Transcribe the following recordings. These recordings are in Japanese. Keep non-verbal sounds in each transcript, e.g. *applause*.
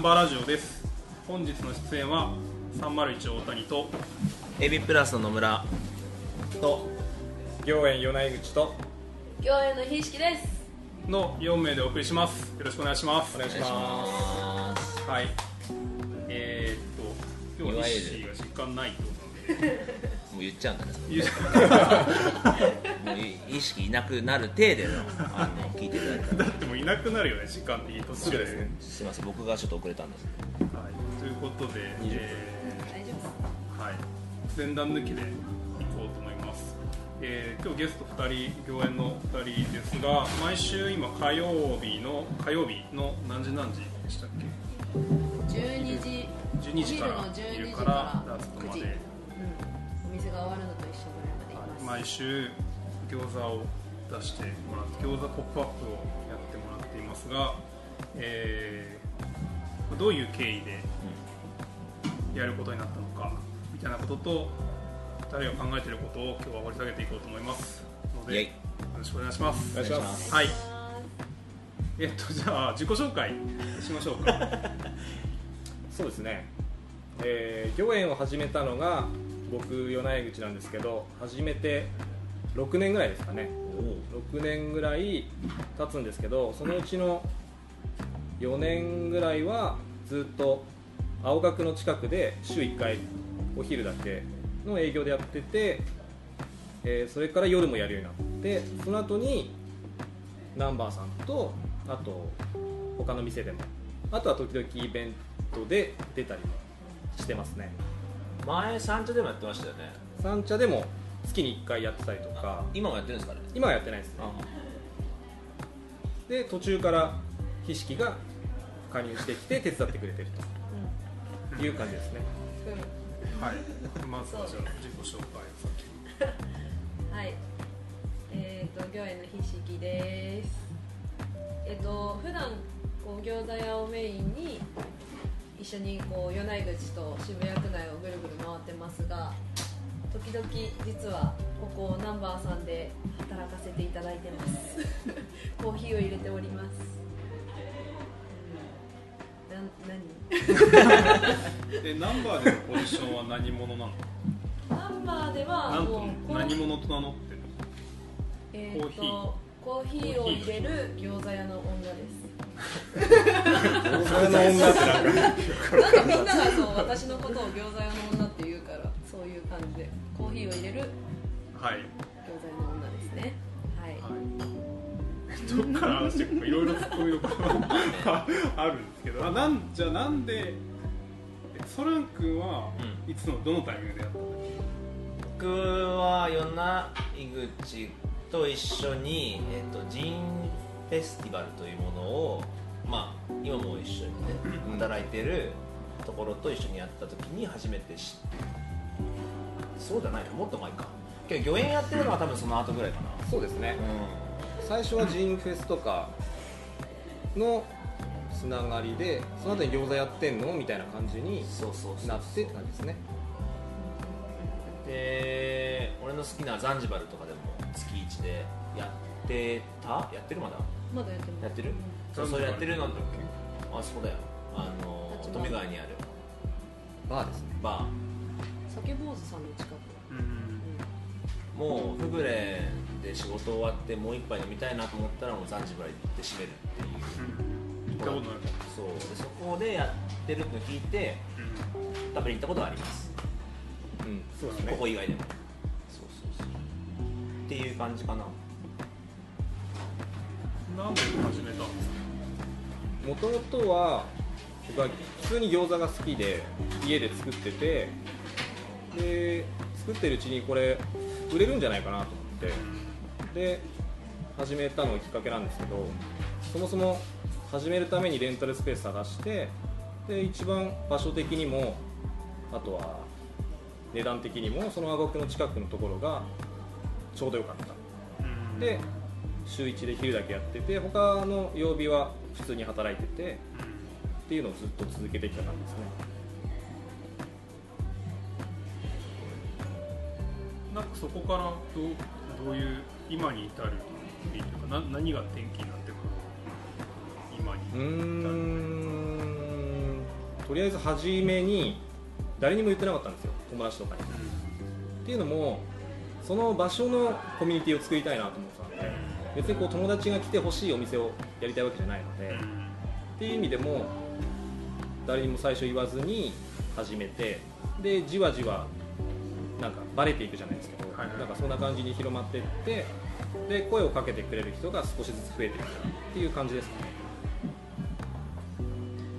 ンバーラジオです。本日の出演は301大谷とエビプラスの野村と行園米井口と共演のひしきです。の4名でお送りします。よろしくお願いします。お願いします。はい。えー、っと今日はいわゆる西が時間ないってことなんで。*laughs* もう言っちゃうんだねもうい意識いなくなる体でのあの聞いていただいただってもういなくなるよね時間的に途中でそうですねすいません僕がちょっと遅れたんですはい、ということで、え大丈夫ーはい、前段抜きでいこうと思います、えー今日ゲスト2人共演の2人ですが毎週今火曜日の火曜日の何時何時でしたっけ？12時。12時からお昼の12いるか時かららラストま9時。で、うん、お店が終わるのと一緒ぐらいまでいます、毎週餃子を出してもらって餃子ポップアップをやってもらっていますが、えーどういう経緯でやることになったのかみたいなことと2人が考えていることを今日は掘り下げていこうと思いますのでよろしくお願いします。お願いします。はい。えっとじゃあ自己紹介しましょうか。*laughs* そうですね、えー、行園を始めたのが僕米井口なんですけど始めて6年ぐらいですかね。6年ぐらい経つんですけどそのうちの4年ぐらいはずっと青学の近くで週1回お昼だけの営業でやってて、えーそれから夜もやるようになってその後にナンバーさんとあと他の店でもあとは時々イベントで出たりもしてますね。前三茶でもやってましたよね。三茶でも月に1回やってたりとか。今もやってるんですかね？今はやってないですね。で途中からひしきが加入してきて *laughs* 手伝ってくれてると。いう感じですね。はい。まずはじゃあ自己紹介を先にはい。えっ、と行園のひしきです。えっ、と普段こう餃子屋をメインに一緒にこう米井口と渋谷区内をぐるぐる回ってますが時々実はここナンバーさんで働かせていただいてます。コーヒーを入れております。な何？*laughs* でナンバーでのポジションは何者なの？ナンバーではもう何者と名乗ってるの？えー、コーヒー。とコーヒーを入れる餃子屋の女です。それの女ってなんかなんかみんながそう私のことを餃子屋の女って言うからそういう感じでコーヒーを入れるはい。餃子屋の女ですね。はい、どっから話していくかいろいろ突っ込みどころがあるんですけど。あなんじゃあなんでえソラン君はいつのどのタイミングでやったんだっ僕は米井口と一緒に、えっとジンフェスティバルというものを、まあ、今も一緒にね働いてるところと一緒にやった時に初めて知そうじゃないかもっと前か。けど御苑やってるのは多分その後ぐらいかな。そうですね。う最初はジンフェスとかのつながりでその後に餃子やってんの？みたいな感じにんそうそうそう。なってって感じですね。で俺の好きなザンジバルとかでも月1でやってた？やってるまだ？まだやってます。やってる？けそうそうやってるの？なんだっあそこだよ。あの立富川にある。バーですね。バ酒坊主さんの近く。けうん。ーもうフグレで仕事終わってもう一杯飲みたいなと思ったらもうザンジバル行って閉めるっていう。うん。行ったことないそう。でそこでやってるの聞いてう食べに行ったことはあります。うん。そうですね。ここ以外でも。そうそうそう。っていう感じかな。んなんで始めたんですか？もともとは僕は普通に餃子が好きで家で作っててで作ってるうちにこれ売れるんじゃないかなと思って。で始めたのがきっかけなんですけどそもそも始めるためにレンタルスペース探してで一番場所的にもあとは値段的にもその青学の近くのところがちょうどよかった。うん。で週1で昼だけやってて他の曜日は普通に働いててっていうのをずっと続けてきた感じですねなんかそこからどうどういう今に至るというかな何が転機になってくる今に。うーん。とりあえず初めに誰にも言ってなかったんですよ。友達とかに。っていうのもその場所のコミュニティを作りたいなと思ってたので別にこう友達が来てほしいお店をやりたいわけじゃないので、っていう意味でも誰にも最初言わずに始めてでじわじわなんかバレていくじゃないですけど、はいはい。なんかそんな感じに広まっていってで声をかけてくれる人が少しずつ増えていったっていう感じですかね。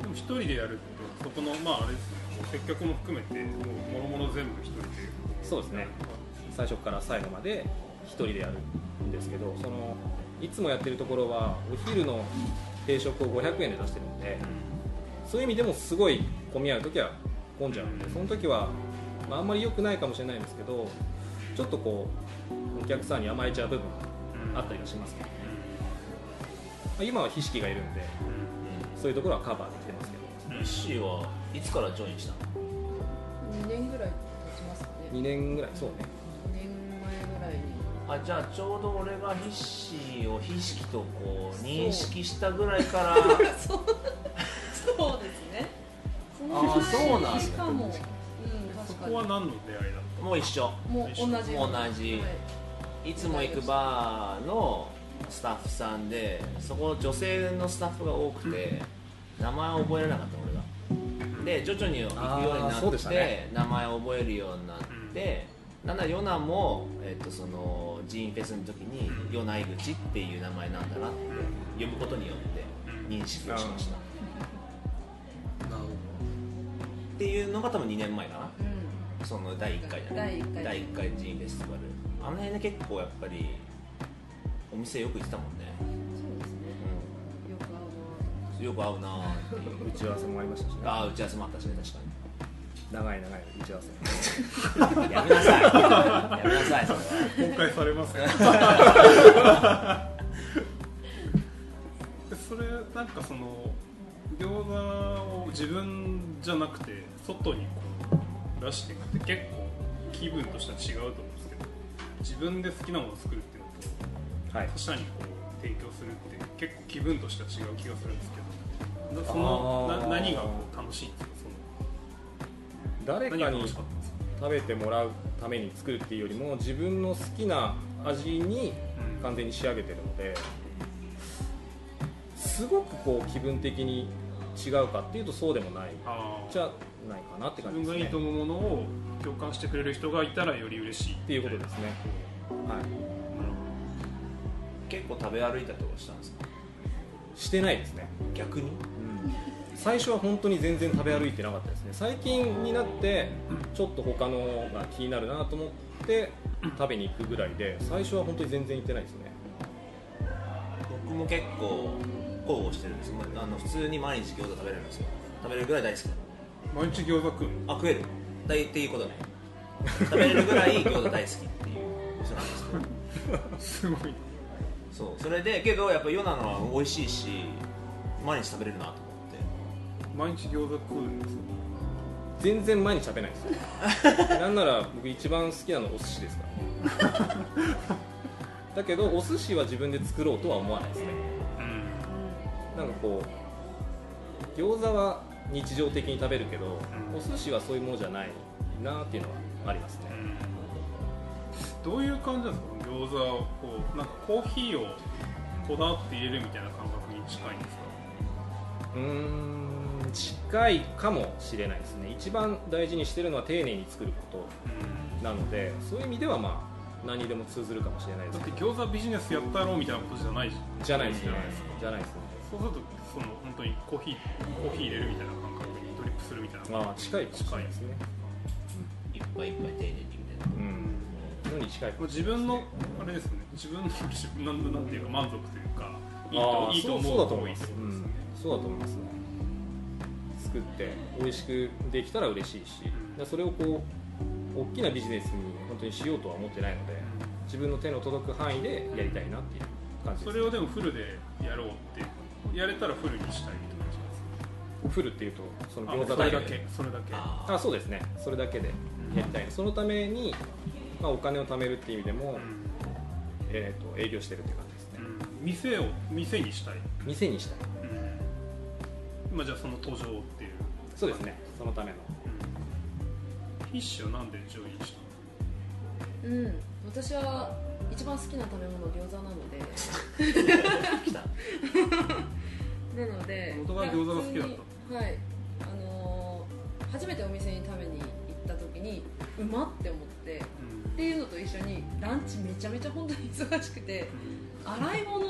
でも一人でやるとそこのまああれですね接客も含めてもろもろ全部一人で。そうですね。最初から最後まで一人でやるんですけどそのいつもやってるところはお昼の定食を500円で出してるんでそういう意味でもすごい混み合う時は混んじゃうんでその時は、まあ、あんまり良くないかもしれないんですけどちょっとこうお客さんに甘えちゃう部分うん。あったりはしますけど、まあ今はひしきがいるんでそういうところはカバーできてますけど。イッシーはいつからジョインしたの？2年ぐらい経ちますかね。2年ぐらいそうね。2年前ぐらいに。あじゃあちょうど俺がヒッシーをひしきとこう認識したぐらいから。*laughs* そうそうですね。そのあーそうなんだ。しかも、こは何の出会いだっもう一緒。もう同じ。同じ。はいいつも行くバーのスタッフさんでそこ女性のスタッフが多くて名前を覚えられなかった俺が。で徐々に行くようになって、ね。名前を覚えるようになって、なんならヨナも、えっとそのジーンフェスの時に「ヨナ井口」っていう名前なんだなって呼ぶことによって認識をしました。たなるっていうのが多分2年前かな。うんその第1回だね第一回。第1回ジーンフェスティバル。あの辺で結構やっぱりお店よく行ってたもんね、そうですね。よく会ううん、よく会うなーっていう。打ち合わせもありましたしね。ああ打ち合わせもあったしね確か長い長い打ち合わせ。に *laughs* やめなさい。やめなさいそれは。公開されますね。で *laughs* それなんかその餃子を自分じゃなくて外にこう出していくって結構気分としては違うと思うんですけど自分で好きなものを作るっていうのとはい。他者にこう提供するって結構気分としては違う気がするんですけどなそのな何がこう楽しいんですか？そ誰かにの何が楽しかったんですか？食べてもらうために作るっていうよりも自分の好きな味にうん。完全に仕上げてるのですごくこう気分的に違うかっていうとそうでもない。じゃないかなって自感じですね。分がいいと思うものを共感してくれる人がいたらより嬉しいっていう。ことですねはい結構食べ歩いたりとかしたんですか？してないですね。逆に。最初は本当に全然食べ歩いてなかったですね。最近になってちょっと他のが気になるなと思って食べに行くぐらいで最初は本当に全然行ってないですね。僕も結構交互してるんです。あの普通に毎日餃子食べれるんですよ。食べれるぐらい大好き毎日餃子食うあ食える。だいっていうことね食べれるぐらい餃子大好きっていう人なんですけど。*laughs* すごいそうそれでけどやっぱヨナのは美味しいし毎日食べれるなと思って。毎日餃子食うんですよ全然毎日食べないですよ。*laughs* なんなら僕一番好きなのお寿司ですから。ね *laughs* だけどお寿司は自分で作ろうとは思わないですね。うん。なんかこう餃子は日常的に食べるけど、うん。お寿司はそういうものじゃないなっていうのはありますね、どういう感じなんですか？餃子をこうなんかコーヒーをこだわって入れるみたいな感覚に近いんですか？うーん近いかもしれないですね。一番大事にしてるのは丁寧に作るこうんとなのでそういう意味ではまあ何にでも通ずるかもしれないです。だって餃子ビジネスやったろうみたいなことじゃないじじゃないですねじゃないですかじゃないですねそうするとその本当にコーヒーコーヒー入れるみたいな感覚にドリップするみたいな。まあ近いかもしれないですね。いっぱいいっぱい丁寧にみたいなうん。のに近い。自分のあれですよね。自分の自分なんなんていうか満足というかいいあとーいいと思うそうだと思多います、そうだと思いますね。作って美味しくできたら嬉しいし、それをこう大きなビジネスに本当にしようとは思ってないので自分の手の届く範囲でやりたいなっていう感じですそれをでもフルでやろうってやれたらフルにしたいって感じな。んですフルっていうとそのか餃子それだけけそれだけ。ああそうですね。それだけでやりたい、そのために、まあ、お金を貯めるっていう意味でも、うん。えー、と営業してるっていう感じですね、うん。店を店にしたい、店にしたい。うん、今じゃあその途上っていう。そうですね。そのための。フィッシュはなんでジョインしたうん。私は一番好きな食べ物餃子なので。*laughs* 来た。*laughs* なので元から餃子が好きだったはい。あのー初めてお店に食べに行った時にうまって思ってのっていうのと一緒にランチめちゃめちゃ本当に忙しくて洗い物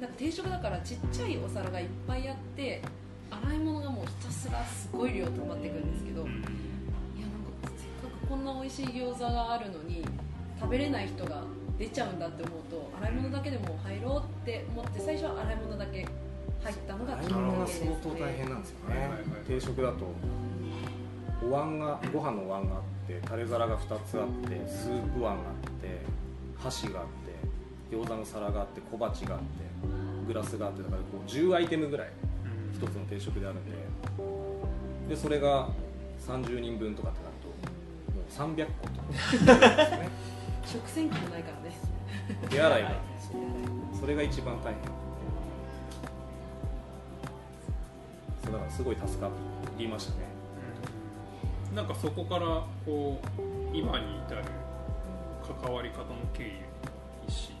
なんか定食だからちっちゃいお皿がいっぱいあって洗い物がもうひたすらすごい量溜まってくるんですけどいやなんかせっかくこんな美味しい餃子があるのに食べれない人が出ちゃうんだって思うと洗い物だけでも入ろうって思って最初は洗い物だけ入ったのがきっかが相当大変なんですよね、はいはいはい定食だとお椀がご飯のお椀があってタレ皿が2つあってスープ碗があって箸があって餃子の皿があって小鉢があってグラスがあってだからこう10アイテムぐらい1つの定食であるんで。でそれが30人分とかってなるともう300個とかですね。食洗機もないからね。手洗いがそれが一番大変そうだからすごい助かりましたね。なん。かそこからこう今に至る関わり方の経緯一し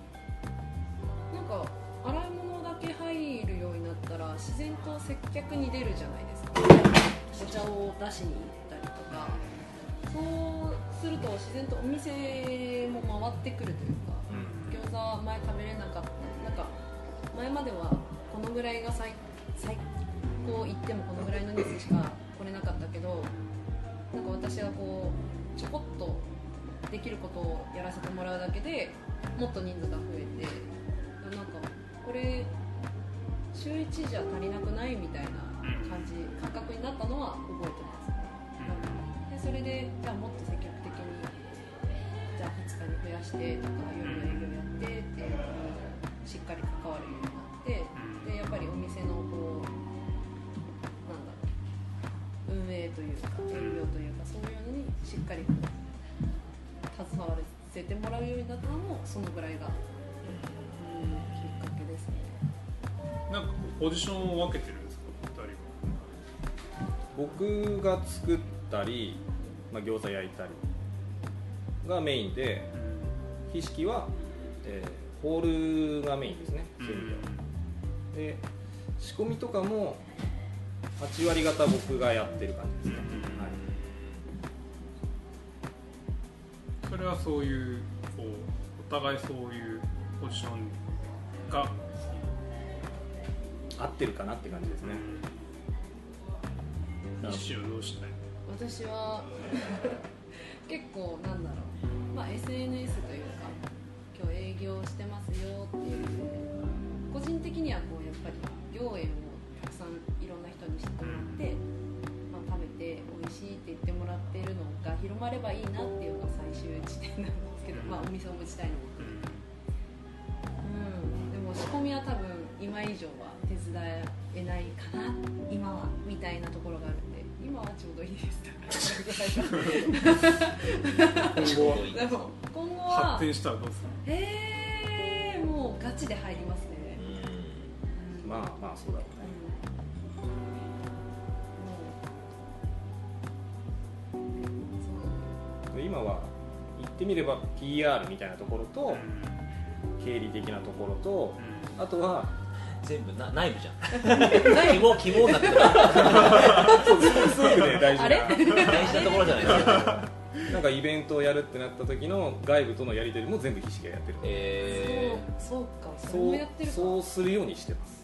なんか洗い物だけ入るようになったら自然と接客に出るじゃないですか。お茶を出しに行ったりとか。そうすると自然とお店も回ってくるというか餃子前食べれなかった。なんか前まではこのぐらいが最最高行ってもこのぐらいの人数しか来れなかったけどなんか私はこうちょこっとできることをやらせてもらうだけでもっと人数が増えてなんかこれ週1じゃ足りなくないみたいな感じ感覚になったのは覚えてますね。でそれでじゃあもっと積極的にじゃあ2日に増やしてとか夜の営業やってっていうのにしっかり関わるようになってでやっぱりお店のこうというか営業というかそういうのにしっかり携わらせてもらうようになったのもそのぐらいが、うん、きっかけですねなん。かポジションを分けてるん。ですか僕が作ったり、まあ、餃子焼いたりがメインでひしきは、えーホールがメインですねそういう意味ではで仕込みとかも8割方僕がやってる感じですね、はい。それはそういうこうお互いそういうポジションが、合ってるかなって感じですね、一をどうしたい私は *laughs* 結構なんだろう、まあ、SNS というか今日営業してますよっていうので個人的にはこうやっぱり業園をいろんな人に知ってもらって、まあ、食べて美味しいって言ってもらってるのが広まればいいなっていうのが最終地点なんですけど、まあ、お店を持ちたいのもうん、でも仕込みは多分今以上は手伝えないかな今はみたいなところがあるんで今はちょうどいいです。今後は。今後発は展したらどうする？へえもうガチで入りますね、うん。まあまあそうだろうね今は言ってみれば PR みたいなところと経理的なところとあとは全部な内部じゃん。肝肝になってるすごくね大事な。大事なところじゃないですか。なんかイベントをやるってなった時の外部とのやり取りも全部ひしきがやってる。えそうそうか。そうもやってるか。そうするようにしてます。ー、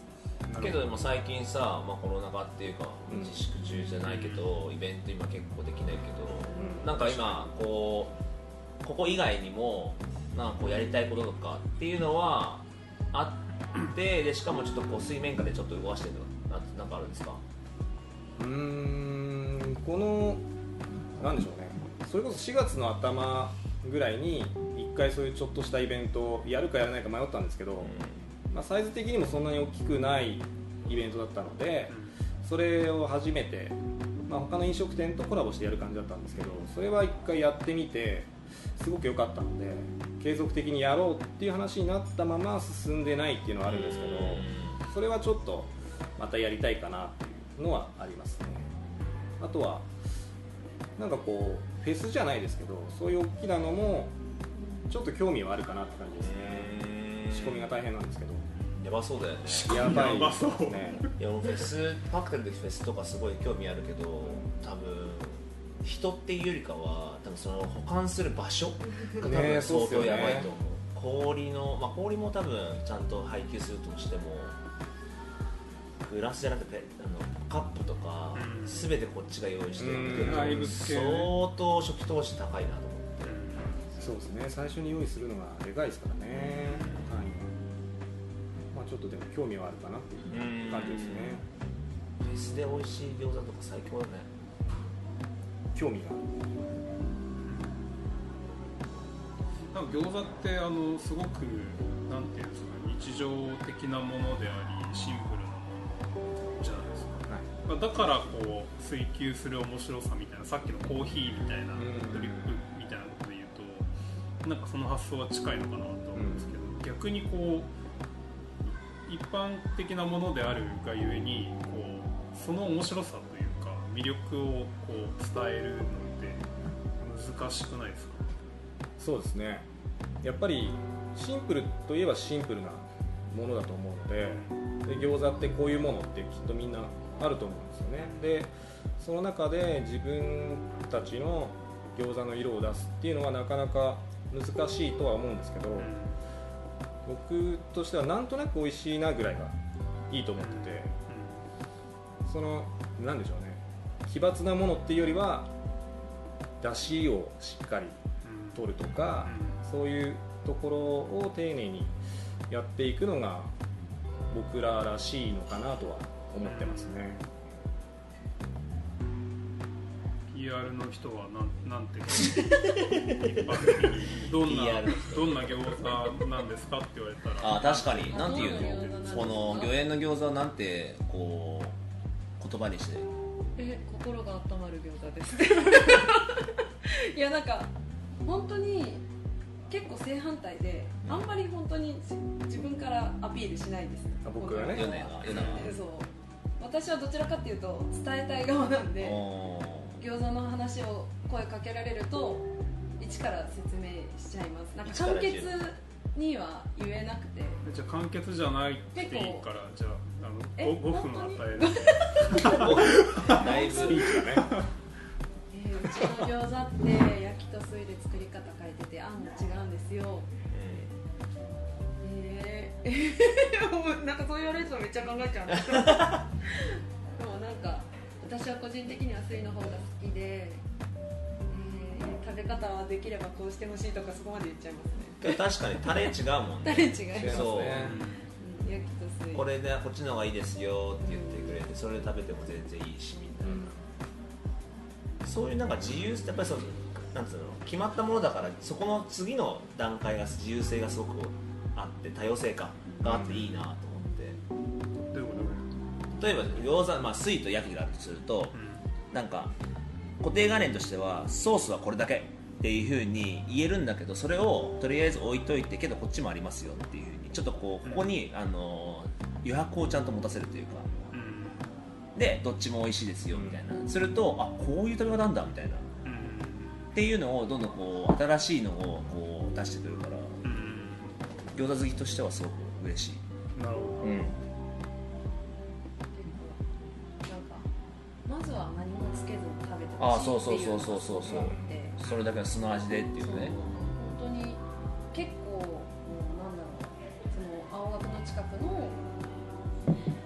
けどでも最近さ、まあ、コロナ禍っていうかうん。自粛中じゃないけど、イベント今結構できないけど、うん。なんか今こうここ以外にもなんかこうやりたいこととかっていうのはあってでしかもちょっとこう水面下でちょっと動かしてるのななんかあるんですか？うーんこのなんでしょうね。それこそ4月の頭ぐらいに1回そういうちょっとしたイベントをやるかやらないか迷ったんですけど、まあ、サイズ的にもそんなに大きくないイベントだったのでそれを初めて、まあ、他の飲食店とコラボしてやる感じだったんですけどそれは1回やってみてすごく良かったので継続的にやろうっていう話になったまま進んでないっていうのはあるんですけどそれはちょっとまたやりたいかなっていうのはありますね。あとはなんかこうフェスじゃないですけどそういう大きなのもちょっと興味はあるかなって感じですね仕込みが大変なんですけど。やばそうだよね。やばいやばそう。ですねいやもうフェスパークテルでフェスとかすごい興味あるけど多分人っていうよりかは多分その保管する場所が多ね分相当やばいと思う。氷の、まあ、氷も多分ちゃんと配給するとしてもグラスじゃなくてペあのカップとか、うん。全てこっちが用意して相当初期投資高いなと思って。そうですね。最初に用意するのがでかいですからねちょっとでも興味はあるかなっていう感じですね。フェスで美味しい餃子とか最強だね。興味があるなんか餃子ってあのすごくなんていうんですか日常的なものでありシンプルなものじゃないですか。はい。まあだからこう追求する面白さみたいなさっきのコーヒーみたいなうんドリップみたいなことで言うとなんかその発想は近いのかなと思うんですけど、逆にこう一般的なものであるがゆえにこうその面白さというか魅力をこう伝えるのって難しくないですか？そうですね。やっぱりシンプルといえばシンプルなものだと思うのでで餃子ってこういうものってきっとみんなあると思うんですよね。でその中で自分たちの餃子の色を出すっていうのはなかなか難しいとは思うんですけど、僕としてはなんとなく美味しいなぐらいがいいと思っててそのなんでしょうね奇抜なものっていうよりは出汁をしっかり取るとか、そういうところを丁寧にやっていくのが僕ららしいのかなとは思ってますね。PR の人はなんなんて一般的にどんなどんな餃子なんですかって言われたら。あ確かに。なんていうの？この魚園の餃子はなんてこう言葉にして。え心が温まる餃子です。*laughs* いやなんか本当に結構正反対であんまり本当に自分からアピールしないです。あ僕がね。米が米が。えそう。私はどちらかっていうと伝えたい側なんで。お餃子の話を声かけられると一から説明しちゃいます。なんか簡潔には言えなくて。じゃあ簡潔じゃないっていいからじゃああのえ 5, 5分与える。ーだいぶ。スピーチがねえーうちの餃子って焼きと水で作り方書いててあんも違うんですよ。えー、もう *laughs* なんかそう言われるとめっちゃ考えちゃう。んですけどでもなんか私は個人的には水の方が好きで、えー食べ方はできればこうしてほしいとかそこまで言っちゃいますね。確かにタレ違うもんね。誰違います違いそう。ねうん。焼きと水これでこっちの方がいいですよって言ってくれてそれで食べても全然いいしみたいな。そういうなんか自由ってやっぱりそのなんつうの決まったものだからそこの次の段階が自由性がすごくあって多様性かがあっていいなと例えば餃子、まあ、水と焼きがあるとするとと、うん。なんか固定概念としてはソースはこれだけっていうふうに言えるんだけどそれをとりあえず置いといてけどこっちもありますよっていうふうにちょっとこうここに、あの余白をちゃんと持たせるというか。うん。でどっちも美味しいですよみたいな。するとあこういう食べ方なんだみたいな。っうん。ていうのをどんどんこう新しいのをこう出してくるからうん。餃子好きとしてはすごく嬉しい、なるほどあそうそうそうそうそうそう。それだけの素の味でっていうね。本当に結構もうなんだろうその青学の近くの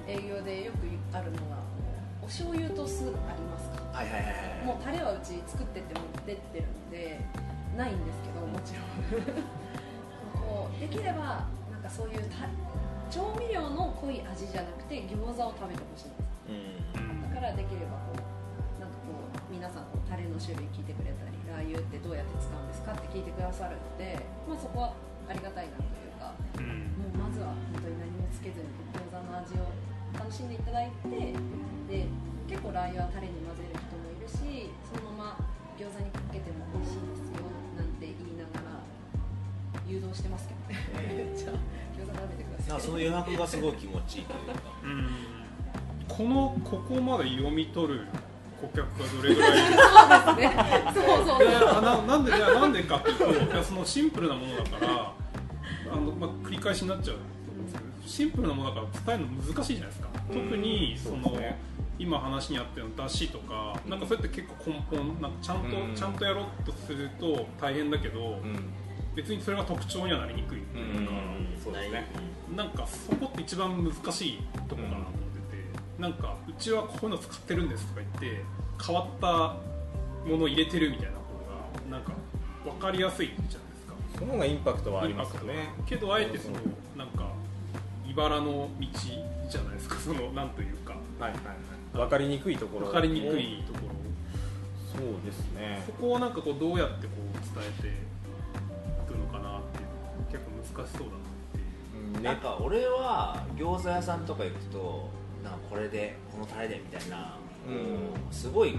営業でよくあるのがお醤油と酢ありますか？はいはいはいはい。もうタレはうち作ってっても出てるんでないんですけどもちろん。*laughs* こうできればなんかそういうた調味料の濃い味じゃなくて餃子を食べてほしいんです。うんうん。だからできればこう皆さんこうタレの種類聞いてくれたりラー油ってどうやって使うんですかって聞いてくださるので、まあ、そこはありがたいなというかうん。もうまずは本当に何もつけずに餃子の味を楽しんでいただいてで結構ラー油はタレに混ぜる人もいるしそのまま餃子にかけても美味しいですよなんて言いながら誘導してますけどね。じゃ。あ餃子食べてください。その余白がすごい気持ちいいというか。うん。このここまで読み取る顧客がどれぐらい？ね。そうそういやいやななんでいやなんでかっていうとそのシンプルなものだからあの、まあ、繰り返しになっちゃうと思うんですけどシンプルなものだから伝えるの難しいじゃないですか。特にその、そうですね。今話にあったような出汁とかなんかそれって結構根本なんかちゃんと、うん。ちゃんとやろうとすると大変だけど、うん。別にそれが特徴にはなりにくいっていうか、そうですね。なんかそこって一番難しいとこかなと思ってて、なんかうちはこういうの使ってるんですとか言って変わったものを入れてるみたいな方がなんか分かりやすいじゃないですか。その方がインパクトはありますよね。けどあえてそのなんか茨の道じゃないですか。そのなんというか。はいはいはい。分かりにくいところ。分かりにくいところそうですね。そこをなんかこうどうやってこう伝えていくのかなっていうのが結構難しそうだなっていう。なんか俺は餃子屋さんとか行くとなんかこれでこのタレでみたいな、うん。すごい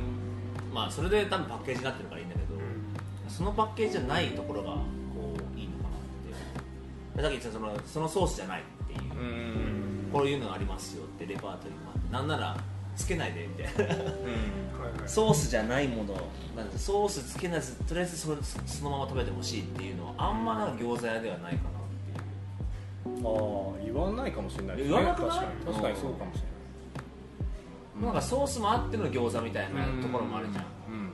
まあそれで多分パッケージになってるからいいんだけど、そのパッケージじゃないところがこういいのかなってさっき言ったそのそのソースじゃないっていう、うん。こういうのがありますよってレパートリーもあってなんならつけないでみたいな。うん。はいはい。ソースじゃないものなんてソースつけないずとりあえずそれそのまま食べてほしいっていうのはあんまなんか餃子屋ではないかなっていう。ああ言わないかもしれないですね。言わなくない？確かに。確かにそうかもしれないなんかソースもあっての餃子みたいなところもあるじゃん。うん。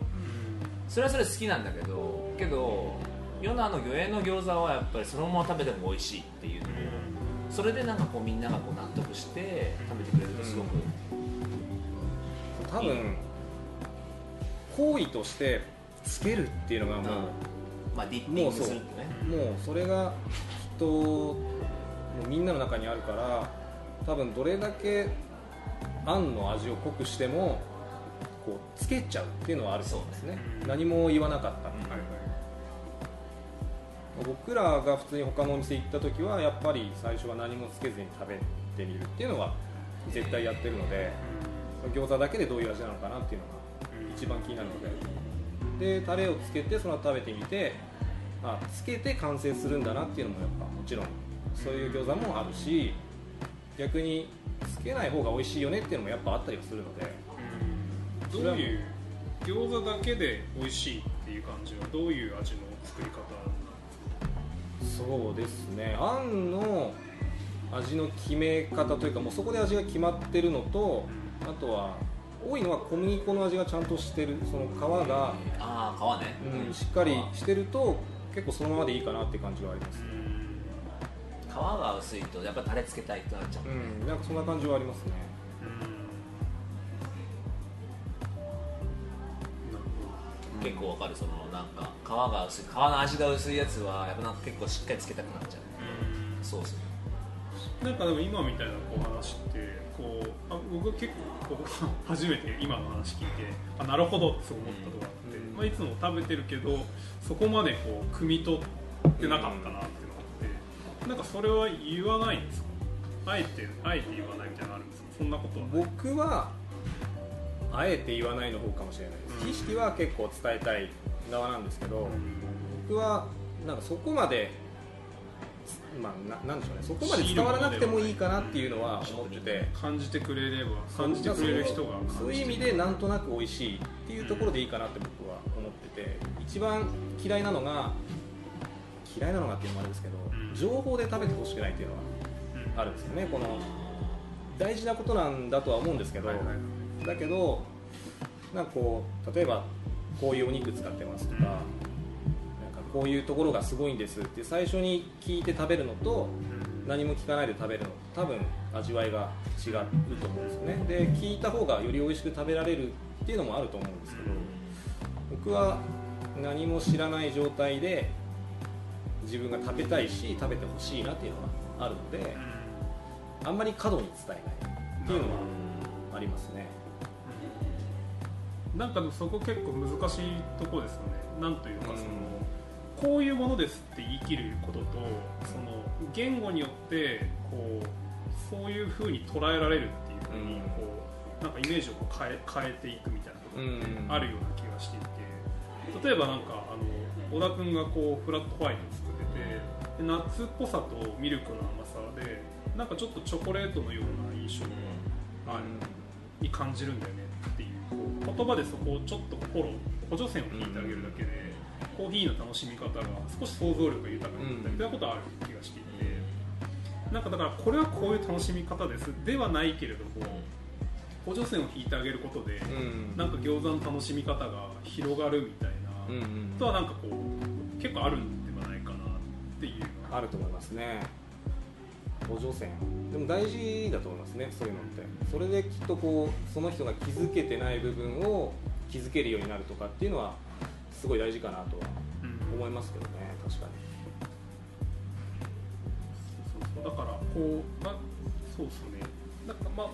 それはそれ好きなんだけどけどヨナの魚影の餃子はやっぱりそのまま食べても美味しいっていうのをそれでなんかこうみんながこう納得して食べてくれるとすごく、多分行為としてつけるっていうのがもう、まあディッピングするってね。もうそれがきっとみんなの中にあるから多分どれだけあんの味を濃くしてもこうつけちゃうっていうのはあると思うんですね。うん何も言わなかった、はい僕らが普通に他のお店行った時はやっぱり最初は何もつけずに食べてみるっていうのは絶対やってるので餃子だけでどういう味なのかなっていうのが一番気になるので。でタレをつけてその後食べてみてあつけて完成するんだなっていうのもやっぱもちろんそういう餃子もあるし逆につけない方が美味しいよねっていうのもやっぱあったりはするので。うん。どういう餃子だけで美味しいっていう感じはどういう味の作り方そうですね。あんの味の決め方というかもうそこで味が決まってるのとあとは多いのは小麦粉の味がちゃんとしてるその皮が、ああ皮ね、うん、しっかりしてると結構そのままでいいかなって感じはあります皮が薄いとやっぱタレつけたいってなっちゃう、うんなんかそんな感じはありますね。結構わかるそのなんか皮が薄い皮の味が薄いやつはやっぱなんか結構しっかりつけたくなっちゃう。ソースなんかでも今みたいなこう話ってこうあ僕結構こう初めて今の話聞いてあなるほどってそう思ったのがあって、うん。まあ、いつも食べてるけどそこまでこう汲み取ってなかったなってなんかそれは言わないんですか？あえてあえて言わないみたいなのあるんですか？そんなことは僕はあえて言わないの方かもしれないです、うん。意識は結構伝えたい側なんですけど、僕はなんかそこまでまあ、ななんでしょうね。そこまで伝わらなくてもいいかなっていうのは思ってて。感じてくれれば感じてくれる人がそういう意味でなんとなく美味しいっていうところでいいかなって僕は思ってて。一番嫌いなのが嫌いなのがっていうのもあるんですけど、うん。情報で食べてほしくないっていうのうん。があるんですよね。この大事なことなんだとは思うんですけど、はいはいだけどなんかこう例えばこういうお肉使ってますとか、なんかこういうところがすごいんですって最初に聞いて食べるのと何も聞かないで食べるの多分味わいが違うと思うんですよね。で聞いた方がより美味しく食べられるっていうのもあると思うんですけど僕は何も知らない状態で自分が食べたいし食べてほしいなっていうのがあるのであんまり過度に伝えないっていうのはありますね。なんかそこ結構難しいところですよね。なんというかその、うんこういうものですって言い切ることとその言語によってこうそういうふうに捉えられるっていうふうにうん。こうなんかイメージをこう変え変えていくみたいなことうんがあるような気がしていて。例えばなんかあの小田君がこうフラットホワイトでナッツっぽさとミルクの甘さでなんかちょっとチョコレートのような印象があるに感じるんだよねっていうこう言葉でそこをちょっとフォロー補助線を引いてあげるだけで、コーヒーの楽しみ方が少し想像力が豊かになったりということはある気がしていて、なん。かだからこれはこういう楽しみ方です。ではないけれども補助線を引いてあげることで、うん。なんか餃子の楽しみ方が広がるみたいな、うんうんことはなんかこう結構あるんっていうあると思いますね。補助線。でも大事だと思いますねそういうのって。それできっとこうその人が気づけてない部分を気づけるようになるとかっていうのはすごい大事かなとはうん思いますけどね確かそうそうそう。だからこう、まあ、そうですね。なんかまあ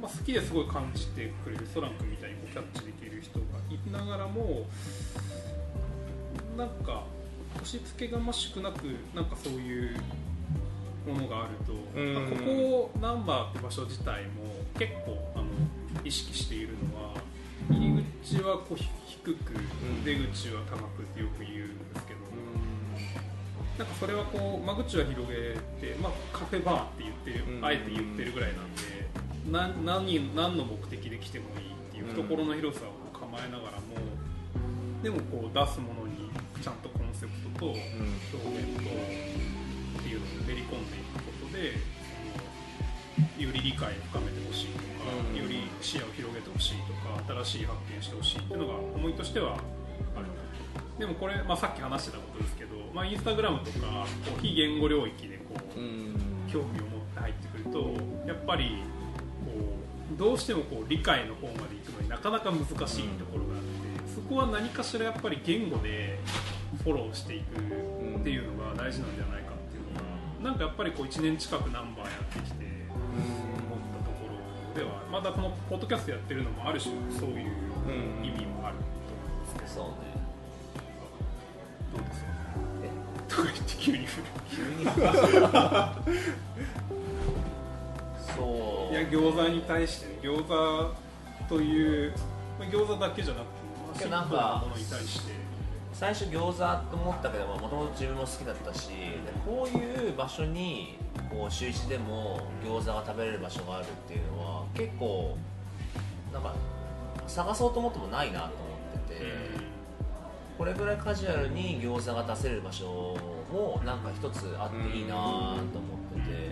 まあ、好きですごい感じてくれるソラン君みたいにこうキャッチできる人がいながらもなんか押し付けがましくなくなんかそういうものがあると、うん。まあここナンバーって場所自体も結構あの意識しているのは入り口はこうひ低くん。出口は高くってよく言うんですけど、になんかそれはこう間口は広げて、まあ、カフェバーって言ってあえて言ってるぐらいなんでな何何の目的で来てもいいっていう懐の広さを構えながらも、でもこう出すものにちゃんとコンセプトと表現とっていうのを練り込んでいくことでより理解を深めてほしいとか、うん。より視野を広げてほしいとか新しい発見してほしいっていうのが思いとしてはあるでもこれ、まあ、さっき話してたことですけど、まあ、インスタグラムとかこう非言語領域でこう、うん。興味を持って入ってくるとやっぱりこうどうしてもこう理解の方まで行くのになかなか難しいところこは何かしらやっぱり言語でフォローしていくっていうのが大事なんじゃないかっていうのは、なんかやっぱりこう1年近くナンバーやってきて思ったところではまだこのポッドキャストやってるのもある種そういう意味もあると思うんですけど、そうね。どうですか？えとか言って急に振る。急にそう。いや餃子に対してね餃子という、まあ、餃子だけじゃなくけどなんか最初餃子と思ったけどもともと自分も好きだったしでこういう場所にこう週一でも餃子が食べれる場所があるっていうのは結構なんか探そうと思ってもないなと思ってて、これぐらいカジュアルに餃子が出せる場所もなんか一つあっていいなと思ってて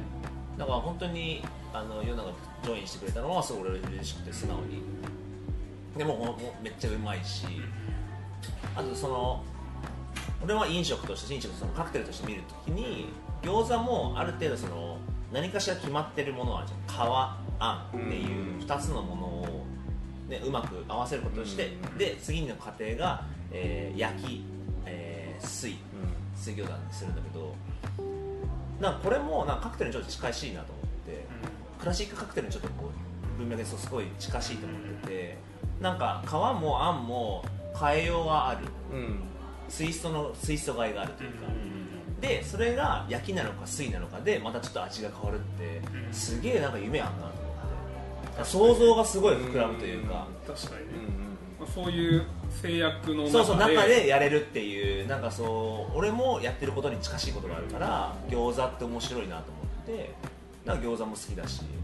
だから本当にあの世の中ジョインしてくれたのはすごい嬉しくて素直に。でももうめっちゃうまいしあとその俺は飲食として飲食そのカクテルとして見るときに餃子もある程度その何かしら決まってるものはあるじゃん。皮あんっていう2つのものを、ね、うまく合わせることとして、で次の過程が、えー焼き、えー水。水餃子にするんだけどなんかこれもなんかカクテルにちょっと近いしいなと思ってクラシックカクテルにちょっとこう文脈ですごい近しいと思っててなんか皮もあんも変えようがある。うん。ツイストのツイスト買いがあるというか、でそれが焼きなのか水なのかでまたちょっと味が変わるって、うん。すげえなんか夢あんなと思って。想像がすごい膨らむというか、確かにね、うんまあ、そういう制約の中で。そうそう中でやれるっていうなんかそう俺もやってることに近しいことがあるから餃子って面白いなと思ってなんか餃子も好きだし。うん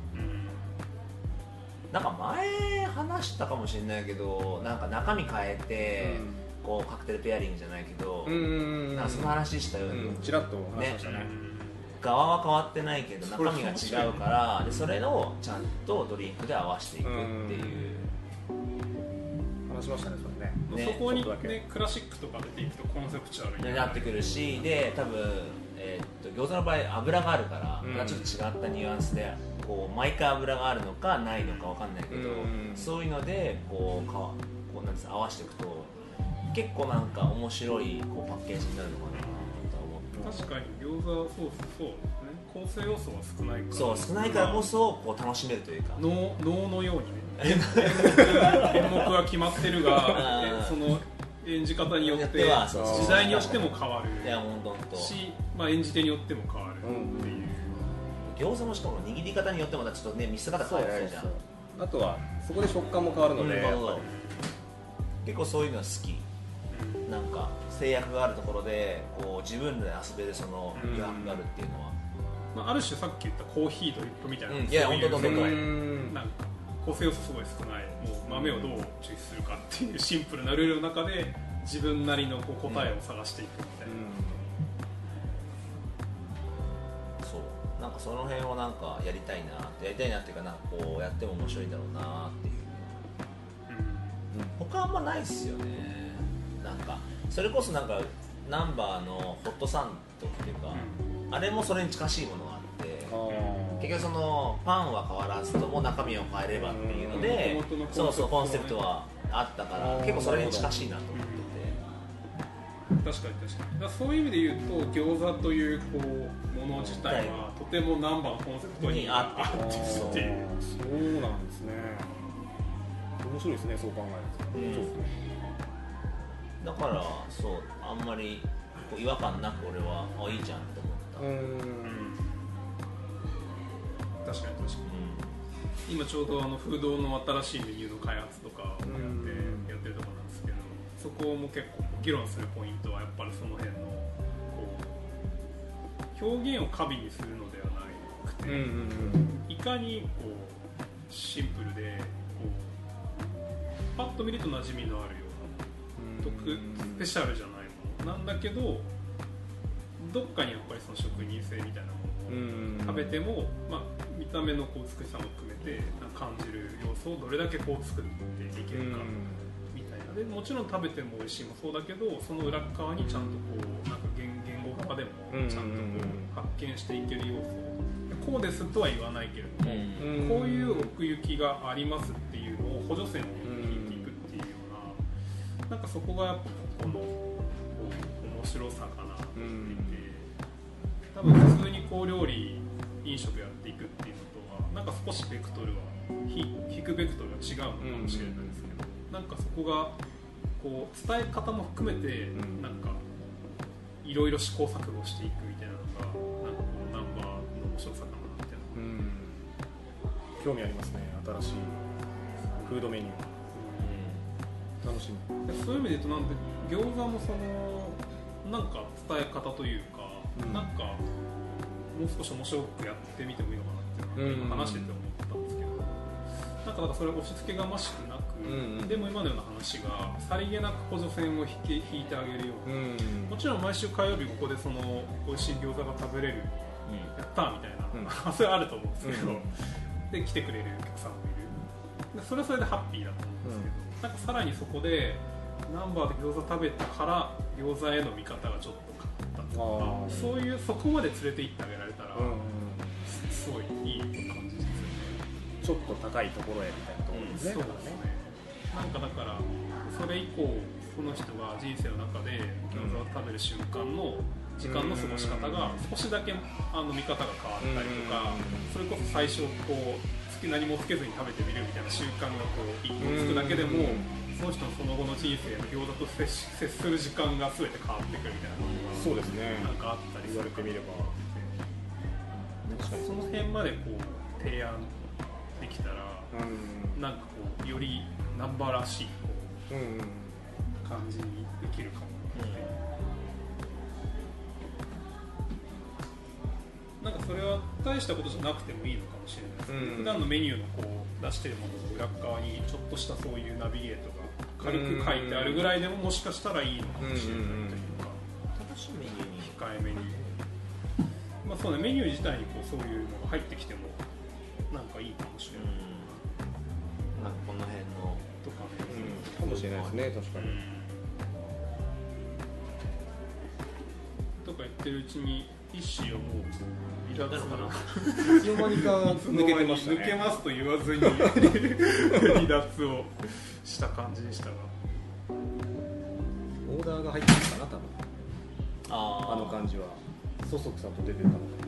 なんか前話したかもしれないけどなんか中身変えて、こうカクテルペアリングじゃないけど、うん。うんなんかその話したように、うん。ちらっと話しましたね。側は変わってないけど中身が違うからでそれをちゃんとドリンクで合わせていくっていう、話しましたねそれね。まあね。そこにねクラシックとか出ていくとコンセプチュアルになってくるしで多分、えーっと餃子の場合油があるから、ちょっと違ったニュアンスでこう毎回油があるのかないのかわかんないけど、うん。そういうのでこうかこうなんです合わせていくと結構なんか面白いこうパッケージになるのかなとは思って確かに餃子はそうそうですね。構成要素は少ないから。そう少ないからこそこう楽しめるというか。能能のように。ね *laughs* 演目は決まってるがその演じ方によって時代によっても変わいやる本当本当し、まあ、演じ手によっても変わるっていう、餃子もしかも握り方によってもまたちょっとね見せ方変えられるじゃん。あとはそこで食感も変わるので、うん。結構そういうのは好き。なんか制約があるところでこう自分で遊べるそのうん。余白があるっていうのは、まあ、ある種さっき言ったコーヒードリップみたいな、うん。いやそういう本当本当世界うん。なんか構成要素すごい少ない。もう豆をどう抽出するかっていうシンプルなルールの中で自分なりのこう答えを探していくみたいな、そうなんかその辺をなんかやりたいなってやりたいなっていうかなんかこうやっても面白いんだろうなっていう他あんまないっすよね。なんかそれこそなんかナンバーのホットサンドっていうか、あれもそれに近しいものがあって結局そのパンは変わらずとも中身を変えればっていうのでうん。そうそうココンセプトはあったからうん。結構それに近しいなと思って確かに確かに。だそういう意味で言うと餃子というこうもの自体はとてもナンバーのコンセプトにに合ってる合っていう。そうなんですね。面白いですねそう考えると、うんそうですね。てだからそうあんまりこう違和感なく俺はあいいじゃんって思った、ううん。ん確かに確かに。今ちょうどあのフードの新しいメニューの開発とかをやってうん。やってるところなんですけどそこも結構議論するポイントはやっぱりその辺のこう表現を過敏にするのではなくて、うんうんいかにこうシンプルでこうパッと見ると馴染みのあるような特スペシャルじゃないものなんだけどどっかにやっぱりその職人性みたいなものを食べても、まあ、見た目のこう美しさも含めて感じる要素をどれだけこう作っていけるかでもちろん食べても美味しいもそうだけどその裏側にちゃんとこうなんか言言語側でもちゃんとこう発見していける要素。こうですとは言わないけれども、うん。こういう奥行きがありますっていうのを補助線に引いていくっていうようななんかそこがやっぱこの面白さかなと思っていて多分普通にこう料理飲食やっていくっていうのとはなんか少しベクトルはひ引くベクトルが違うのかもしれないですけど、なんかそこがこう伝え方も含めてん。なんかいろいろ試行錯誤していくみたいなのがなんかこうナンバーの面白さかなみたいな。うん。興味ありますね新しいフードメニュー。楽しみ。でそういう意味で言うとなんで餃子もそのなんか伝え方というか、うん。なんかもう少し面白くやってみてもいいのかなっていうのは今話してて思ったんですけど、なんかなんかそれ押し付けがましくなく、うんうん。でも今のような話がさりげなく補助線を引き引いてあげるような、うんもちろん毎週火曜日ここでその美味しい餃子が食べれるやったーみたいな、うん。*laughs* それはあると思うんですけど、うんで来てくれるお客さんもいる。でそれはそれでハッピーだと思うんですけど、なんかさらにそこでナンバーで餃子食べたから餃子への見方がちょっと変わったとか。そういうそこまで連れて行ってあげられたら、うんすごいいい感じですよね。ちょっと高いところへみたいなところですね、そうですねなんかだからそれ以降その人が人生の中で餃子を食べる瞬間の時間の過ごし方が少しだけあの見方が変わったりとかうん。それこそ最初こうつけ何もつけずに食べてみるみたいな習慣がこう一個つくだけでもその人のその後の人生の餃子と接し接する時間が全て変わってくるみたいなのそうですね。がなんかあったりす言わるれてみれば。確かにその辺までこう提案できたらうん。なんかこうよりナンバーらしいこううん感じにできるかもなって、なんかそれは大したことじゃなくてもいいのかもしれないですね、うん普段のメニューのこう出してるものの裏側にちょっとしたそういうナビゲートが軽く書いてあるぐらいでももしかしたらいいのかもしれないというか、楽しみに。控えめに、まあそうね、メニュー自体にこうそういうのが入ってきてもれないですね確かに。とか言ってるうちに一子をもう離脱かないつの間にか抜けてましたね。抜けますと言わずに離脱をした感じでしたが。オーダーが入ってるかな多分。ああの感じは。そそくさと出てたので